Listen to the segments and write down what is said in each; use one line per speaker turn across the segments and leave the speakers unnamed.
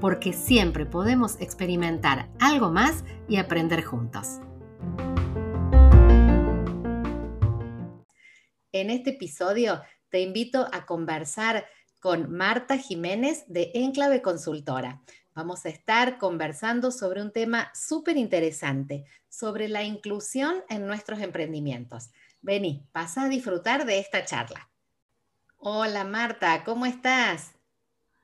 porque siempre podemos experimentar algo más y aprender juntos. En este episodio te invito a conversar con Marta Jiménez de Enclave Consultora. Vamos a estar conversando sobre un tema súper interesante, sobre la inclusión en nuestros emprendimientos. Vení, pasa a disfrutar de esta charla. Hola Marta, ¿cómo estás?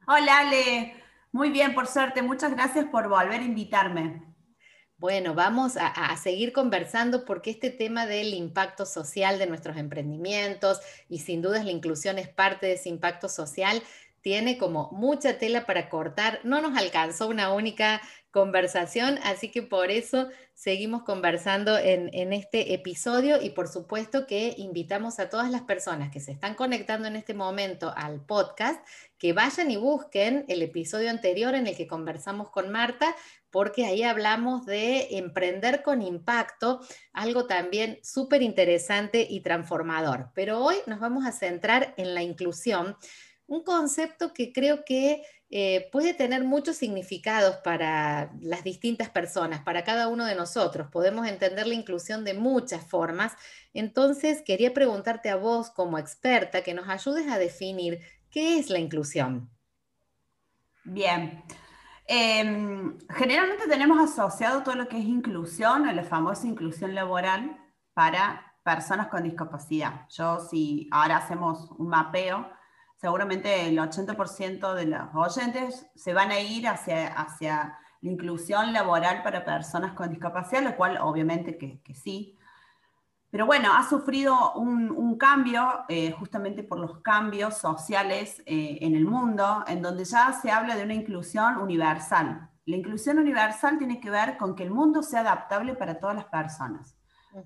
Hola Ale, muy bien por suerte, muchas gracias por volver a invitarme.
Bueno, vamos a, seguir conversando porque este tema del impacto social de nuestros emprendimientos y sin dudas la inclusión es parte de ese impacto social, tiene como mucha tela para cortar. No nos alcanzó una única conversación, así que por eso seguimos conversando en, en, este episodio y por supuesto que invitamos a todas las personas que se están conectando en este momento al podcast que vayan y busquen el episodio anterior en el que conversamos con Marta, porque ahí hablamos de emprender con impacto, algo también súper interesante y transformador. Pero hoy nos vamos a centrar en la inclusión, un concepto que creo que eh, puede tener muchos significados para las distintas personas, para cada uno de nosotros. Podemos entender la inclusión de muchas formas. Entonces, quería preguntarte a vos como experta que nos ayudes a definir ¿Qué es la inclusión?
Bien. Em, generalmente tenemos asociado todo lo que es inclusión, a la famosa inclusión laboral para personas con discapacidad. Yo, si ahora hacemos un mapeo, seguramente el 80% de los oyentes se van a ir hacia, hacia la inclusión laboral para personas con discapacidad, lo cual obviamente que, que sí. Pero bueno, ha sufrido un, cambio eh, justamente por los cambios sociales eh, en el mundo, en donde ya se habla de una inclusión universal. La inclusión universal tiene que ver con que el mundo sea adaptable para todas las personas.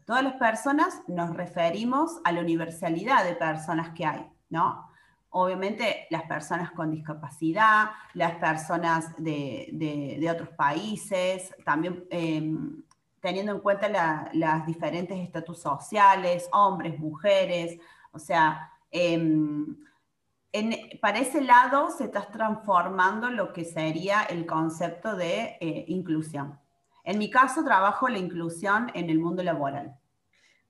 Todas las personas nos referimos a la universalidad de personas que hay, ¿no? Obviamente las personas con discapacidad, las personas de, otros países, también em, teniendo en cuenta las diferentes estatus sociales, hombres, mujeres, o sea, em, para ese lado se está transformando lo que sería el concepto de eh, inclusión. En mi caso, trabajo la inclusión en el mundo laboral.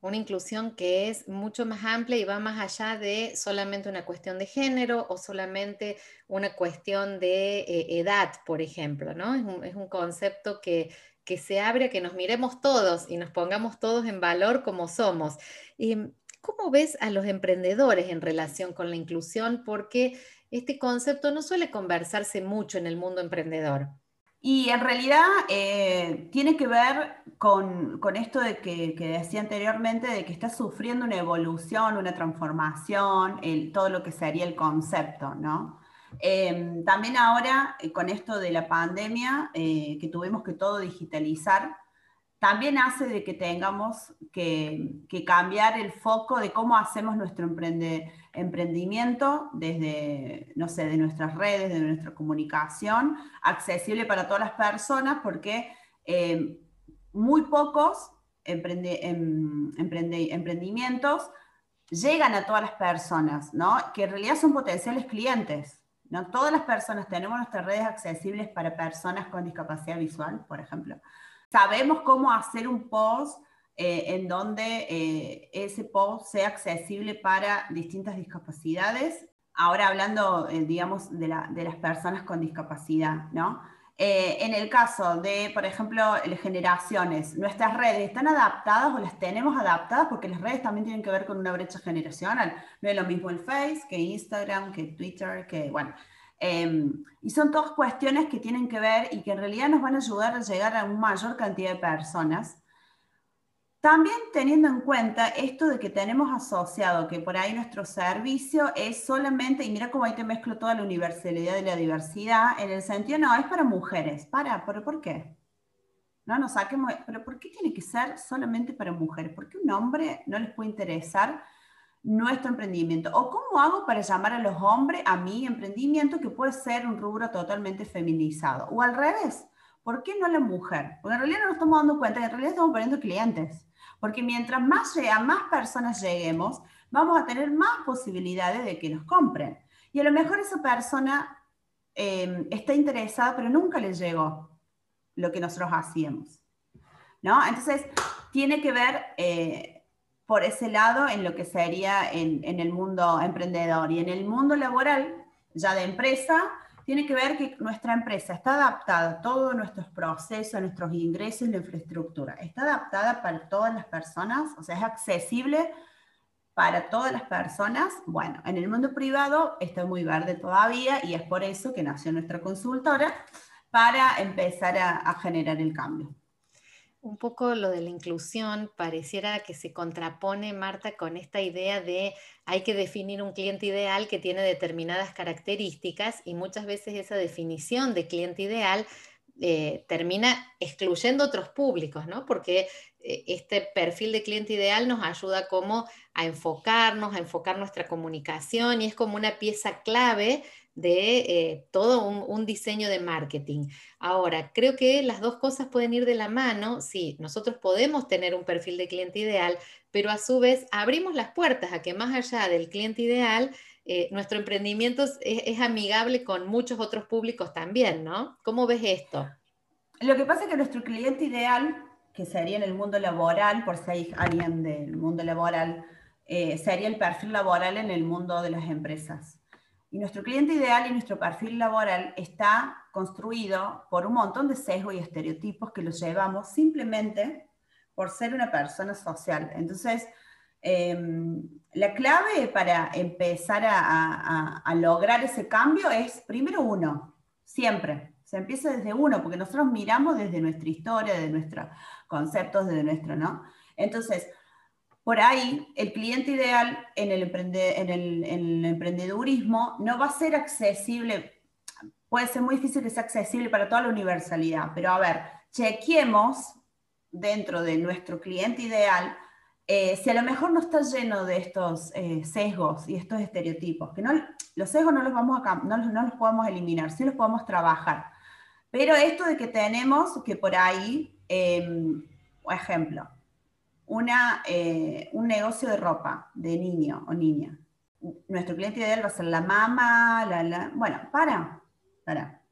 Una inclusión que es mucho más amplia y va más allá de solamente una cuestión de género o solamente una cuestión de eh, edad, por ejemplo, ¿no? es un concepto que, que se abre a que nos miremos todos y nos pongamos todos en valor como somos. Em, ¿Cómo ves a los emprendedores en relación con la inclusión? Porque este concepto no suele conversarse mucho en el mundo emprendedor.
Y en realidad eh, tiene que ver con, esto de que, decía anteriormente, de que está sufriendo una evolución, una transformación, todo lo que sería el concepto, ¿no? Em, también ahora, eh, con esto de la pandemia, eh, que tuvimos que todo digitalizar, también hace de que tengamos que, cambiar el foco de cómo hacemos nuestro emprendimiento desde, no sé, de nuestras redes, de nuestra comunicación, accesible para todas las personas, porque em, muy pocos em, emprendimientos llegan a todas las personas, ¿no? Que en realidad son potenciales clientes. No todas las personas tenemos nuestras redes accesibles para personas con discapacidad visual, por ejemplo. Sabemos cómo hacer un post eh, en donde eh, ese post sea accesible para distintas discapacidades. Ahora hablando, eh, digamos, de, las personas con discapacidad, ¿no? En el caso de, por ejemplo, las generaciones, nuestras redes están adaptadas o las tenemos adaptadas porque las redes también tienen que ver con una brecha generacional. No es lo mismo el Face que Instagram, que Twitter, que, bueno. Em, y son todas cuestiones que tienen que ver y que en realidad nos van a ayudar a llegar a una mayor cantidad de personas también teniendo en cuenta esto de que tenemos asociado que por ahí nuestro servicio es solamente, y mira cómo ahí te mezclo toda la universalidad y la diversidad, en el sentido, no, es para mujeres. Para, ¿pero por qué? no nos saquemos, pero ¿por qué tiene que ser solamente para mujeres? ¿Por qué un hombre no les puede interesar nuestro emprendimiento? ¿O cómo hago para llamar a los hombres a mi emprendimiento que puede ser un rubro totalmente feminizado? O al revés, ¿por qué no la mujer? Porque en realidad no nos estamos dando cuenta en realidad estamos perdiendo clientes. Porque mientras más más personas lleguemos, vamos a tener más posibilidades de que nos compren. Y a lo mejor esa persona em, está interesada, pero nunca le llegó lo que nosotros hacíamos. ¿no? Entonces, tiene que ver eh, por ese lado en lo que sería en, el mundo emprendedor. Y en el mundo laboral, ya de empresa, tiene que ver que nuestra empresa está adaptada a todos nuestros procesos, nuestros ingresos, la infraestructura. Está adaptada para todas las personas, o sea, es accesible para todas las personas. Bueno, en el mundo privado está muy verde todavía y es por eso que nació nuestra consultora para empezar a, generar el cambio.
Un poco lo de la inclusión pareciera que se contrapone, Marta, con esta idea de hay que definir un cliente ideal que tiene determinadas características y muchas veces esa definición de cliente ideal eh, termina excluyendo otros públicos, ¿no? Porque eh, este perfil de cliente ideal nos ayuda a enfocarnos, a enfocar nuestra comunicación y es como una pieza clave de eh, todo un, diseño de marketing. Ahora, creo que las dos cosas pueden ir de la mano. Sí, nosotros podemos tener un perfil de cliente ideal, pero a su vez abrimos las puertas a que más allá del cliente ideal, nuestro emprendimiento es, es, amigable con muchos otros públicos también, ¿no? ¿Cómo ves esto?
Lo que pasa es que nuestro cliente ideal que sería en el mundo laboral, por si hay alguien del mundo laboral, eh, sería el perfil laboral en el mundo de las empresas. Y nuestro cliente ideal y nuestro perfil laboral está construido por un montón de sesgos y estereotipos que los llevamos simplemente por ser una persona social. Entonces, em, la clave para empezar a, a lograr ese cambio es, primero uno, siempre. Se empieza desde uno, porque nosotros miramos desde nuestra historia, desde nuestros conceptos, desde nuestro, ¿no? Entonces, por ahí, el cliente ideal en el, en, el, en el emprendedurismo no va a ser accesible, puede ser muy difícil que sea accesible para toda la universalidad, pero a ver, chequemos dentro de nuestro cliente ideal eh, si a lo mejor no está lleno de estos eh, sesgos y estos estereotipos, que no, los sesgos no los, vamos a, no, no los podemos eliminar, sí los podemos trabajar. Pero esto de que tenemos que por ahí, por ejemplo, una, eh, un negocio de ropa de niño o niña. Nuestro cliente ideal va a ser la mamá, la, bueno, para, para.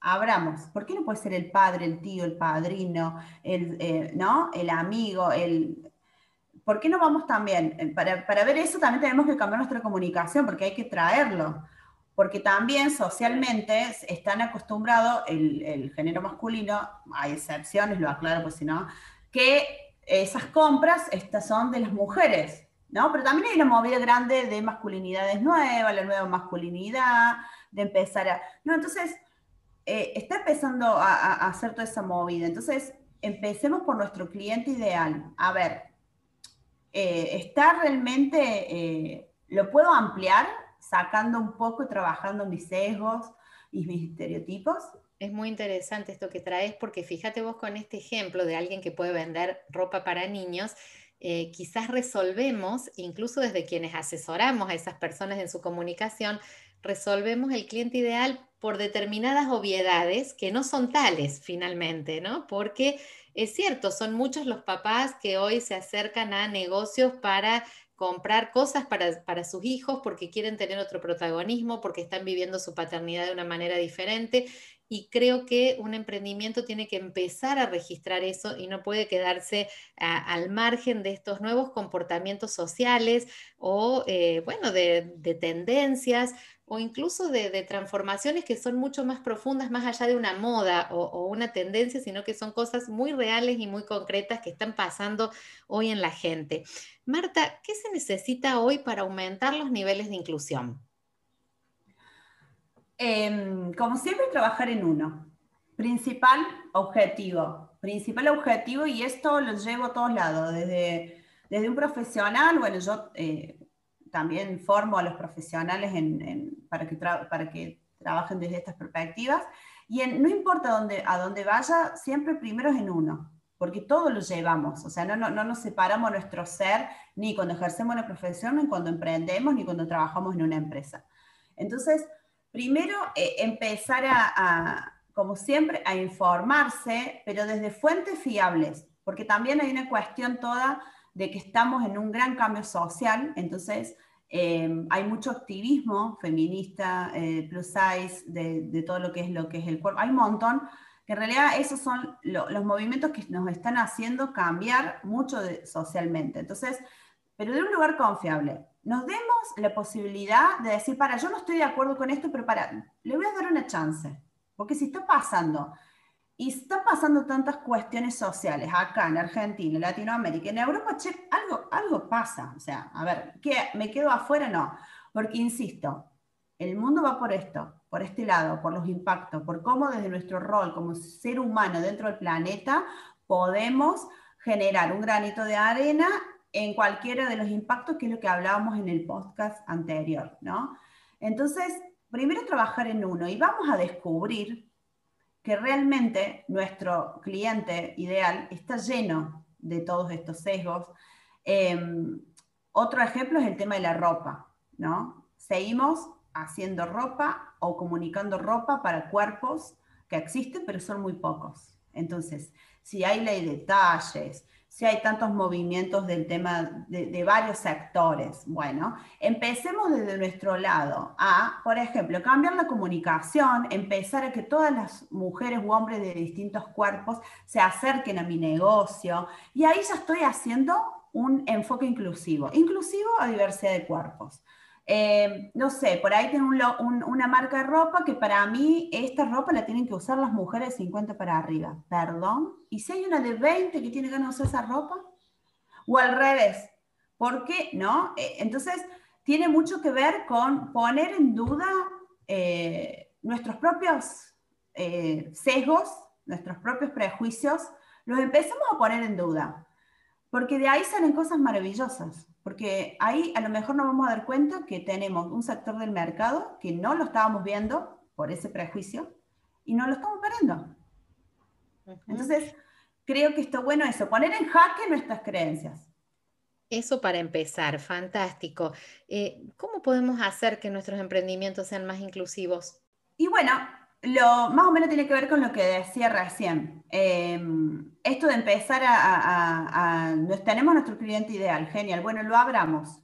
Abramos. ¿Por qué no puede ser el padre, el tío, el padrino, el, eh, ¿no? el amigo? El, ¿Por qué no vamos también? Para, para ver eso también tenemos que cambiar nuestra comunicación porque hay que traerlo porque también socialmente están acostumbrados el, género masculino, hay excepciones, lo aclaro pues si no, que esas compras estas son de las mujeres, ¿no? Pero también hay una movida grande de masculinidades nuevas, la nueva masculinidad, de empezar a... No, entonces, eh, está empezando a, hacer toda esa movida. Entonces, empecemos por nuestro cliente ideal. A ver, eh, ¿está realmente, eh, lo puedo ampliar? sacando un poco y trabajando mis sesgos y mis estereotipos.
Es muy interesante esto que traes porque fíjate vos con este ejemplo de alguien que puede vender ropa para niños, eh, quizás resolvemos, incluso desde quienes asesoramos a esas personas en su comunicación, resolvemos el cliente ideal por determinadas obviedades que no son tales finalmente, ¿no? Porque es cierto, son muchos los papás que hoy se acercan a negocios para comprar cosas para, sus hijos porque quieren tener otro protagonismo, porque están viviendo su paternidad de una manera diferente. Y creo que un emprendimiento tiene que empezar a registrar eso y no puede quedarse al margen de estos nuevos comportamientos sociales o, eh, bueno, de tendencias o incluso de, transformaciones que son mucho más profundas, más allá de una moda o, una tendencia, sino que son cosas muy reales y muy concretas que están pasando hoy en la gente. Marta, ¿qué se necesita hoy para aumentar los niveles de inclusión?
Em, como siempre, trabajar en uno. Principal objetivo. Principal objetivo, y esto lo llevo a todos lados, desde, desde un profesional, bueno, yo... Eh, también formo a los profesionales para, que para que trabajen desde estas perspectivas. Y no importa dónde, a dónde vaya, siempre primero es en uno, porque todo lo llevamos, o sea, no, no, no nos separamos nuestro ser ni cuando ejercemos una profesión, ni cuando emprendemos, ni cuando trabajamos en una empresa. Entonces, primero eh, empezar a, como siempre, a informarse, pero desde fuentes fiables, porque también hay una cuestión toda de que estamos en un gran cambio social, entonces eh, hay mucho activismo feminista, eh, plus size, de, todo lo que es lo que es el cuerpo. Hay un montón, que en realidad esos son los movimientos que nos están haciendo cambiar mucho socialmente. Entonces, pero de un lugar confiable. Nos demos la posibilidad de decir, para, yo no estoy de acuerdo con esto, pero para, le voy a dar una chance. Porque si está pasando y están pasando tantas cuestiones sociales acá en Argentina, en Latinoamérica, en Europa, che, algo, algo pasa. O sea, a ver, ¿qué, ¿me quedo afuera? No. Porque, insisto, el mundo va por esto, por este lado, por los impactos, por cómo desde nuestro rol como ser humano dentro del planeta podemos generar un granito de arena en cualquiera de los impactos, que es lo que hablábamos en el podcast anterior, ¿no? Entonces, primero trabajar en uno y vamos a descubrir que realmente nuestro cliente ideal está lleno de todos estos sesgos. Em, otro ejemplo es el tema de la ropa, ¿no? Seguimos haciendo ropa o comunicando ropa para cuerpos que existen, pero son muy pocos. Entonces, si hay ley de talles, si hay tantos movimientos del tema de, varios sectores. Bueno, empecemos desde nuestro lado a, por ejemplo, cambiar la comunicación, empezar a que todas las mujeres u hombres de distintos cuerpos se acerquen a mi negocio y ahí ya estoy haciendo un enfoque inclusivo, inclusivo a diversidad de cuerpos. Eh, no sé, por ahí tengo una marca de ropa que para mí esta ropa la tienen que usar las mujeres de 50 para arriba. Perdón. ¿Y si hay una de 20 que tiene ganas de usar esa ropa? O al revés. ¿Por qué? ¿No? Eh, entonces, tiene mucho que ver con poner en duda eh, nuestros propios sesgos, nuestros propios prejuicios, los empezamos a poner en duda. Porque de ahí salen cosas maravillosas. Porque ahí a lo mejor nos vamos a dar cuenta que tenemos un sector del mercado que no lo estábamos viendo por ese prejuicio y no lo estamos perdiendo. Entonces, creo que está bueno eso, poner en jaque nuestras creencias.
Eso para empezar, fantástico. Eh, ¿Cómo podemos hacer que nuestros emprendimientos sean más inclusivos?
Y bueno, lo, más o menos tiene que ver con lo que decía recién. Em, esto de empezar a, Tenemos nuestro cliente ideal, genial. Bueno, lo abramos.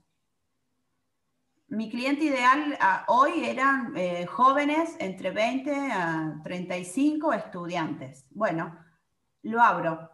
Mi cliente ideal hoy eran eh, jóvenes entre 20 a 35 estudiantes. Bueno, lo abro.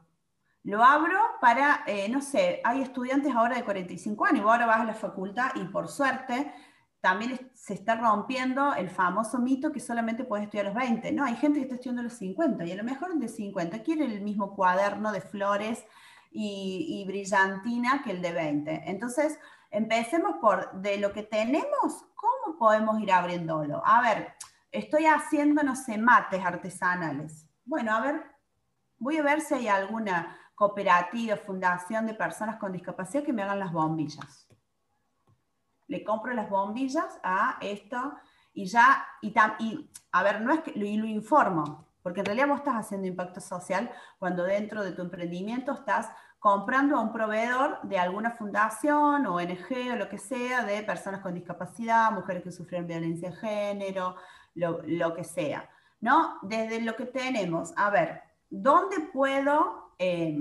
Lo abro para, eh, no sé, hay estudiantes ahora de 45 años, ahora vas a la facultad y por suerte también se está rompiendo el famoso mito que solamente puedes estudiar a los 20. No, hay gente que está estudiando los 50 y a lo mejor de 50 quiere el mismo cuaderno de flores y, brillantina que el de 20. Entonces, empecemos por de lo que tenemos, ¿cómo podemos ir abriéndolo? A ver, estoy haciendo, no mates artesanales. Bueno, a ver, voy a ver si hay alguna cooperativa, fundación de personas con discapacidad que me hagan las bombillas le compro las bombillas a esto y ya, y, y a ver, no es que lo, lo informo, porque en realidad vos estás haciendo impacto social cuando dentro de tu emprendimiento estás comprando a un proveedor de alguna fundación, o ONG o lo que sea, de personas con discapacidad, mujeres que sufren violencia de género, lo, que sea. ¿no? Desde lo que tenemos, a ver, ¿dónde puedo eh,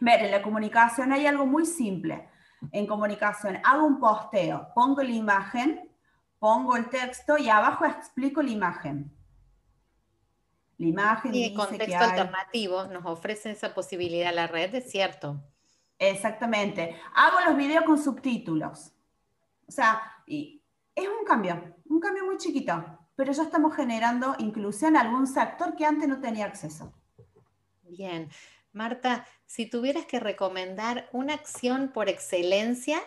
ver en la comunicación? Hay algo muy simple en comunicación, hago un posteo, pongo la imagen, pongo el texto y abajo explico la imagen.
La imagen. Y el contexto alternativo nos ofrece esa posibilidad la red, es cierto.
Exactamente. Hago los videos con subtítulos. O sea, y es un cambio, un cambio muy chiquito, pero ya estamos generando inclusión en algún sector que antes no tenía acceso.
Bien. Marta, si tuvieras que recomendar una acción por excelencia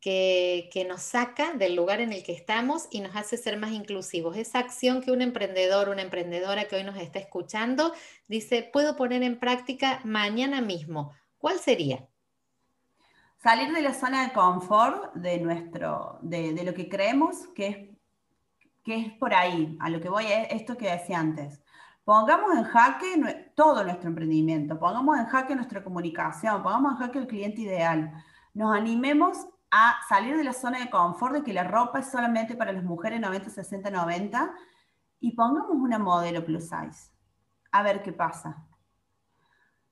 que, nos saca del lugar en el que estamos y nos hace ser más inclusivos, esa acción que un emprendedor, una emprendedora que hoy nos está escuchando dice, puedo poner en práctica mañana mismo, ¿cuál sería?
Salir de la zona de confort de, nuestro, de, lo que creemos que es, que es por ahí, a lo que voy, a esto que decía antes Pongamos en jaque todo nuestro emprendimiento, pongamos en jaque nuestra comunicación, pongamos en jaque el cliente ideal. Nos animemos a salir de la zona de confort de que la ropa es solamente para las mujeres 90, 60, 90 y pongamos una modelo plus size. A ver qué pasa.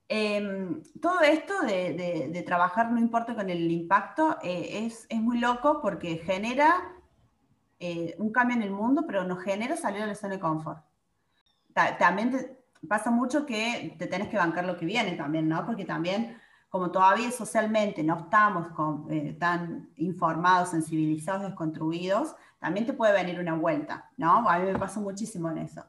Em, todo esto de, trabajar, no importa con el impacto, eh, es, muy loco porque genera eh, un cambio en el mundo, pero nos genera salir de la zona de confort. También pasa mucho que te tenés que bancar lo que viene también, ¿no? Porque también, como todavía socialmente no estamos eh, tan informados, sensibilizados, desconstruidos, también te puede venir una vuelta, ¿no? A mí me pasa muchísimo en eso.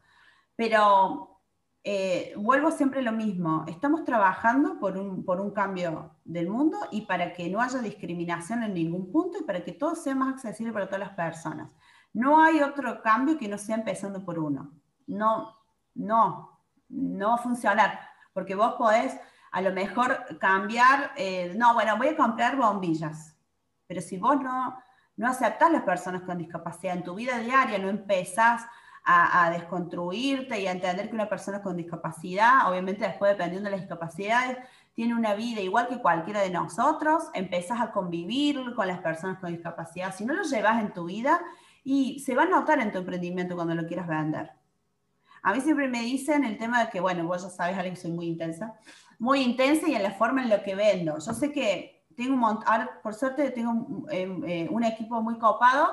Pero eh, vuelvo siempre a lo mismo, estamos trabajando por un, por un cambio del mundo y para que no haya discriminación en ningún punto y para que todo sea más accesible para todas las personas. No hay otro cambio que no sea empezando por uno. No, no, no va a funcionar, porque vos podés a lo mejor cambiar, eh, no, bueno, voy a comprar bombillas, pero si vos no, no aceptás las personas con discapacidad en tu vida diaria, no empezás a, desconstruirte y a entender que una persona con discapacidad, obviamente después dependiendo de las discapacidades, tiene una vida igual que cualquiera de nosotros, empezás a convivir con las personas con discapacidad, si no lo llevas en tu vida y se va a notar en tu emprendimiento cuando lo quieras vender. A mí siempre me dicen el tema de que, bueno, vos ya sabes, Alex, soy muy intensa, muy intensa y en la forma en lo que vendo. Yo sé que tengo un montón, por suerte tengo un, eh, un equipo muy copado,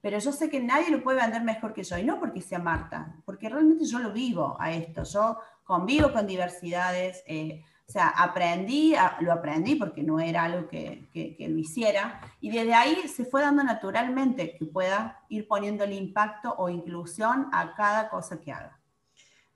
pero yo sé que nadie lo puede vender mejor que yo, y no porque sea Marta, porque realmente yo lo vivo a esto, yo convivo con diversidades, eh, o sea, aprendí, lo aprendí porque no era algo que, que, lo hiciera, y desde ahí se fue dando naturalmente que pueda ir poniendo el impacto o inclusión a cada cosa que haga.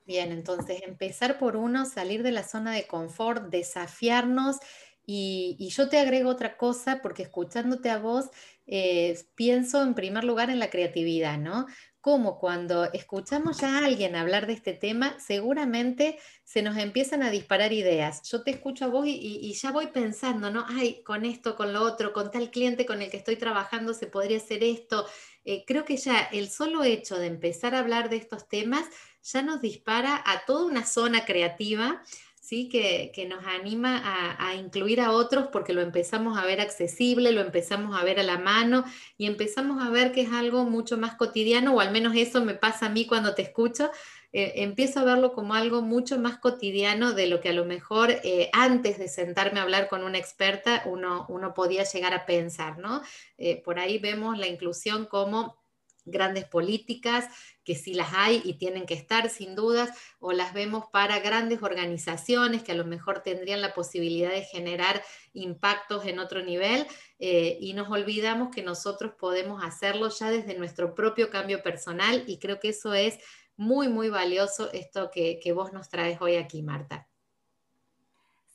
Bien, entonces empezar por uno, salir de la zona de confort, desafiarnos y, yo te agrego otra cosa, porque escuchándote a vos, eh, pienso en primer lugar en la creatividad, ¿no? Como cuando escuchamos ya a alguien hablar de este tema, seguramente se nos empiezan a disparar ideas. Yo te escucho a vos y, ya voy pensando, ¿no? Ay, con esto, con lo otro, con tal cliente con el que estoy trabajando se podría hacer esto. Eh, creo que ya el solo hecho de empezar a hablar de estos temas ya nos dispara a toda una zona creativa ¿sí? que, nos anima a, incluir a otros porque lo empezamos a ver accesible, lo empezamos a ver a la mano y empezamos a ver que es algo mucho más cotidiano, o al menos eso me pasa a mí cuando te escucho. Eh, empiezo a verlo como algo mucho más cotidiano de lo que a lo mejor eh, antes de sentarme a hablar con una experta uno, uno podía llegar a pensar, ¿no? Eh, por ahí vemos la inclusión como grandes políticas, que sí las hay y tienen que estar sin dudas, o las vemos para grandes organizaciones que a lo mejor tendrían la posibilidad de generar impactos en otro nivel y nos olvidamos que nosotros podemos hacerlo ya desde nuestro propio cambio personal y creo que eso es muy, muy valioso esto que, vos nos traes hoy aquí, Marta.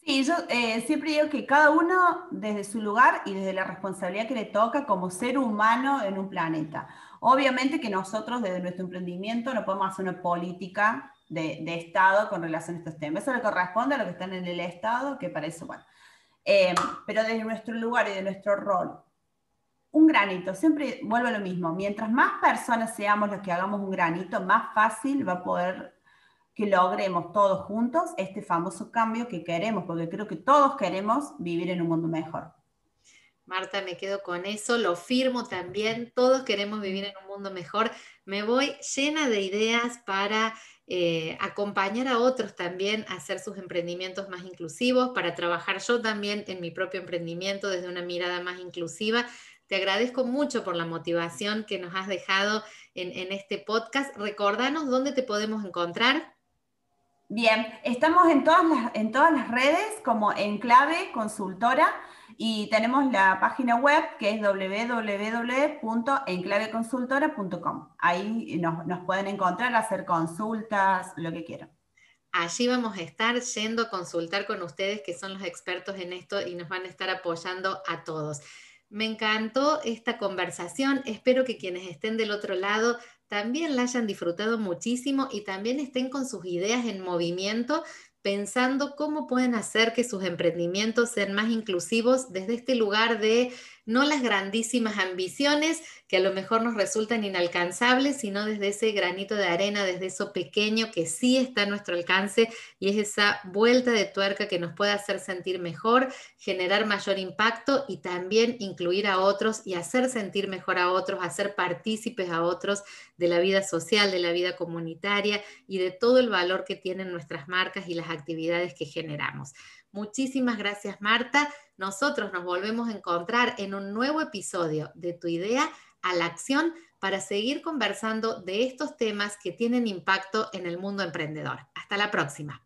Sí, yo eh, siempre digo que cada uno desde su lugar y desde la responsabilidad que le toca como ser humano en un planeta. Obviamente que nosotros desde nuestro emprendimiento no podemos hacer una política de, Estado con relación a estos temas. Eso le corresponde a lo que están en el Estado, que para eso, bueno. Eh, pero desde nuestro lugar y de nuestro rol, un granito, siempre vuelvo a lo mismo. Mientras más personas seamos los que hagamos un granito, más fácil va a poder que logremos todos juntos este famoso cambio que queremos, porque creo que todos queremos vivir en un mundo mejor.
Marta, me quedo con eso, lo firmo también, todos queremos vivir en un mundo mejor. Me voy llena de ideas para eh, acompañar a otros también a hacer sus emprendimientos más inclusivos, para trabajar yo también en mi propio emprendimiento desde una mirada más inclusiva. Te agradezco mucho por la motivación que nos has dejado en, este podcast. Recordanos dónde te podemos encontrar.
Bien, estamos en todas las, en todas las redes como Enclave Consultora. Y tenemos la página web que es www.enclaveconsultora.com. Ahí nos, nos pueden encontrar, hacer consultas, lo que quieran.
Allí vamos a estar yendo a consultar con ustedes, que son los expertos en esto y nos van a estar apoyando a todos. Me encantó esta conversación. Espero que quienes estén del otro lado también la hayan disfrutado muchísimo y también estén con sus ideas en movimiento pensando cómo pueden hacer que sus emprendimientos sean más inclusivos desde este lugar de no las grandísimas ambiciones que a lo mejor nos resultan inalcanzables, sino desde ese granito de arena, desde eso pequeño que sí está a nuestro alcance y es esa vuelta de tuerca que nos puede hacer sentir mejor, generar mayor impacto y también incluir a otros y hacer sentir mejor a otros, hacer partícipes a otros de la vida social, de la vida comunitaria y de todo el valor que tienen nuestras marcas y las actividades que generamos. Muchísimas gracias Marta. Nosotros nos volvemos a encontrar en un nuevo episodio de Tu idea a la acción para seguir conversando de estos temas que tienen impacto en el mundo emprendedor. Hasta la próxima.